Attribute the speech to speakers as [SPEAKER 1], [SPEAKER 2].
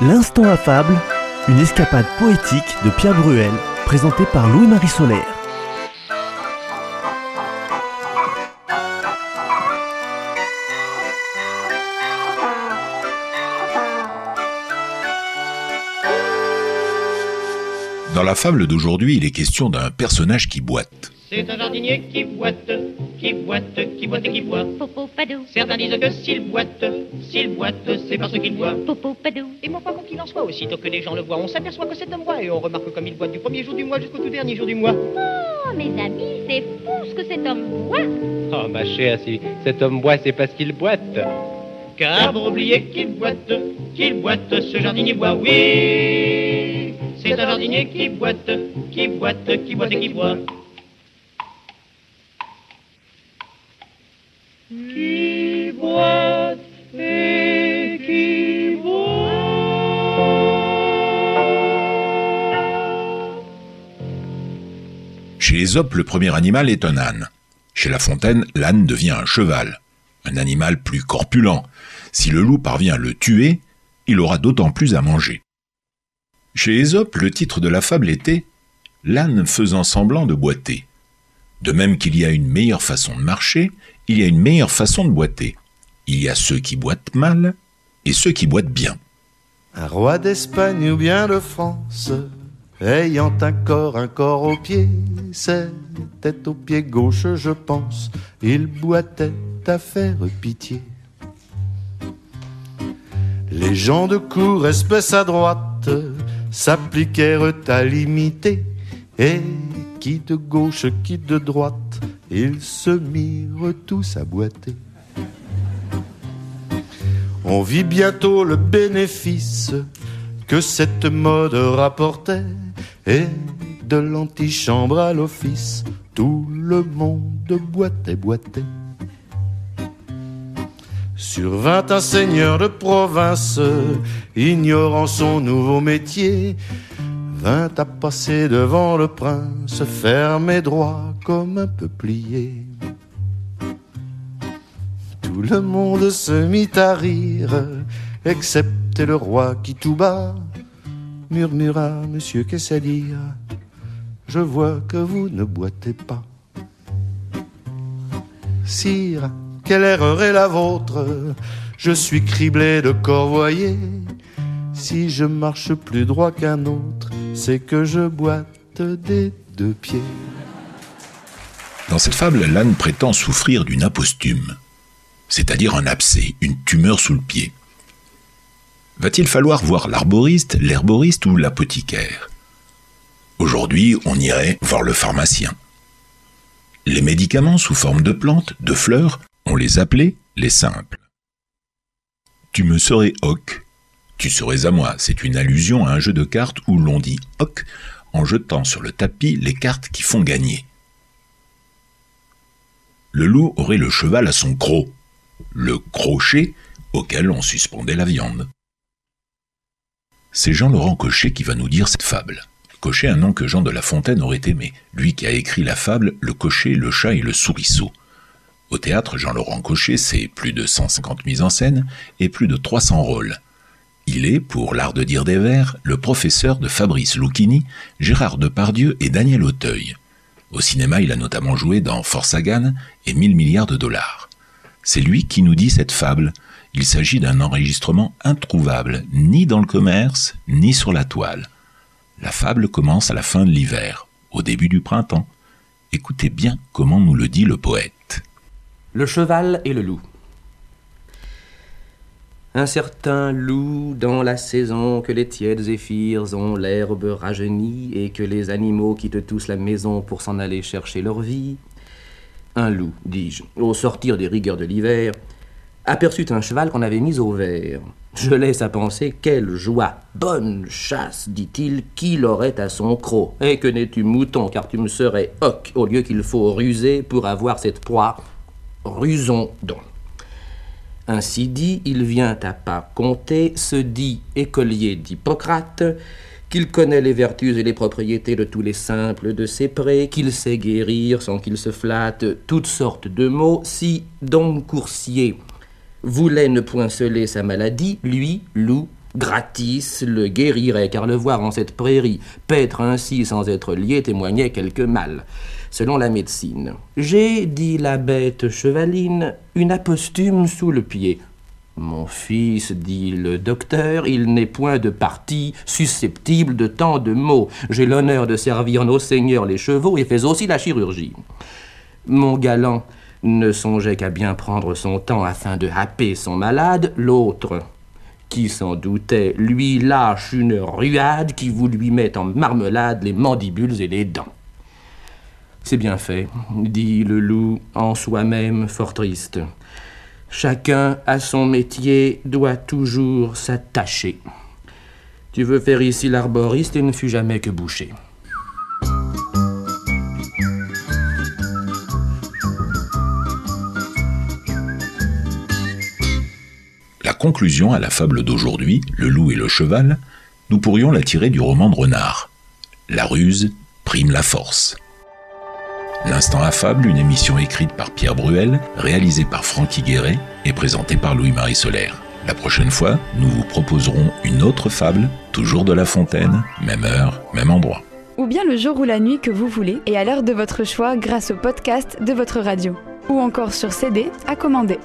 [SPEAKER 1] L'instant affable, une escapade poétique de Pierre Bruel, présentée par Louis-Marie Solaire.
[SPEAKER 2] Dans la fable d'aujourd'hui, il est question d'un personnage qui boite.
[SPEAKER 3] C'est un jardinier qui boite, qui boite, qui boite et qui boit.
[SPEAKER 4] Popo padou,
[SPEAKER 3] Certains disent que s'il boite, s'il boite, c'est parce qu'il boit.
[SPEAKER 4] popo padou.
[SPEAKER 3] Et moi, quoi qu'il en soit, aussitôt que les gens le voient, on s'aperçoit que c'est un bois et on remarque comme il boite du premier jour du mois jusqu'au tout dernier jour du mois.
[SPEAKER 4] Oh, mes amis, c'est fou ce que cet homme boit.
[SPEAKER 5] Oh ma chère, si cet homme boit, c'est parce qu'il boite.
[SPEAKER 3] Car pour oublier qu'il boite, qu'il boite, ce jardinier boit, oui. C'est un jardinier qui boite, qui boite, qui boite et qui boit.
[SPEAKER 2] Chez Ésope, le premier animal est un âne. Chez La Fontaine, l'âne devient un cheval, un animal plus corpulent. Si le loup parvient à le tuer, il aura d'autant plus à manger. Chez Ésope, le titre de la fable était L'âne faisant semblant de boiter. De même qu'il y a une meilleure façon de marcher, il y a une meilleure façon de boiter. Il y a ceux qui boitent mal et ceux qui boitent bien.
[SPEAKER 6] Un roi d'Espagne ou bien de France, ayant un corps, un corps au pied, c'était au pied gauche, je pense, il boitait à faire pitié. Les gens de cour, espèce à droite, s'appliquèrent à l'imiter, et qui de gauche, qui de droite, ils se mirent tous à boiter. On vit bientôt le bénéfice que cette mode rapportait, et de l'antichambre à l'office, tout le monde boitait, boitait. Survint un seigneur de province, ignorant son nouveau métier, vint à passer devant le prince, ferme et droit comme un peuplier. Tout le monde se mit à rire, excepté le roi qui tout bas murmura Monsieur, dire? Je vois que vous ne boitez pas. Sire, quelle erreur est la vôtre? Je suis criblé de corvoyer. Si je marche plus droit qu'un autre, c'est que je boite des deux pieds.
[SPEAKER 2] Dans cette fable, l'âne prétend souffrir d'une apostume, c'est-à-dire un abcès, une tumeur sous le pied. Va-t-il falloir voir l'arboriste, l'herboriste ou l'apothicaire? Aujourd'hui, on irait voir le pharmacien. Les médicaments sous forme de plantes, de fleurs, on les appelait les simples. Tu me serais hoc, tu serais à moi, c'est une allusion à un jeu de cartes où l'on dit hoc en jetant sur le tapis les cartes qui font gagner. Le loup aurait le cheval à son croc, le crochet auquel on suspendait la viande. C'est Jean-Laurent Cochet qui va nous dire cette fable. Cochet, un nom que Jean de La Fontaine aurait aimé, lui qui a écrit la fable Le cocher, le chat et le souriceau. Au théâtre, Jean-Laurent Cochet, c'est plus de 150 mises en scène et plus de 300 rôles. Il est, pour l'art de dire des vers, le professeur de Fabrice Lucchini, Gérard Depardieu et Daniel Auteuil. Au cinéma, il a notamment joué dans Force Sagan et 1000 milliards de dollars. C'est lui qui nous dit cette fable. Il s'agit d'un enregistrement introuvable, ni dans le commerce, ni sur la toile. La fable commence à la fin de l'hiver, au début du printemps. Écoutez bien comment nous le dit le poète.
[SPEAKER 7] Le cheval et le loup. Un certain loup dans la saison que les tièdes zéphyrs ont l'herbe rajeunie et que les animaux quittent tous la maison pour s'en aller chercher leur vie. Un loup, dis-je, au sortir des rigueurs de l'hiver, aperçut un cheval qu'on avait mis au vert. Je laisse à penser quelle joie, bonne chasse, dit-il, qu'il aurait à son croc. Et que n'es-tu mouton, car tu me serais hoc, au lieu qu'il faut ruser pour avoir cette proie. Rusons donc. Ainsi dit, il vient à pas compter, se dit écolier d'Hippocrate, qu'il connaît les vertus et les propriétés de tous les simples de ses prés, qu'il sait guérir sans qu'il se flatte toutes sortes de maux, si donc coursier voulait ne point celer sa maladie, lui, loup, Gratis le guérirait, car le voir en cette prairie, paître ainsi sans être lié, témoignait quelque mal. Selon la médecine, j'ai, dit la bête chevaline, une apostume sous le pied. Mon fils, dit le docteur, il n'est point de parti susceptible de tant de mots. J'ai l'honneur de servir nos seigneurs les chevaux et fais aussi la chirurgie. Mon galant ne songeait qu'à bien prendre son temps afin de happer son malade, l'autre, qui s'en doutait, lui lâche une ruade qui vous lui met en marmelade les mandibules et les dents. C'est bien fait, dit le loup en soi-même fort triste. Chacun à son métier doit toujours s'attacher. Tu veux faire ici l'arboriste et ne fut jamais que boucher.
[SPEAKER 2] Conclusion à la fable d'aujourd'hui, Le loup et le cheval, nous pourrions la tirer du roman de Renard. La ruse prime la force. L'instant à fable, une émission écrite par Pierre Bruel, réalisée par Francky Guéret et présentée par Louis-Marie Solaire. La prochaine fois, nous vous proposerons une autre fable, toujours de La Fontaine, même heure, même endroit.
[SPEAKER 8] Ou bien le jour ou la nuit que vous voulez et à l'heure de votre choix grâce au podcast de votre radio. Ou encore sur CD à commander.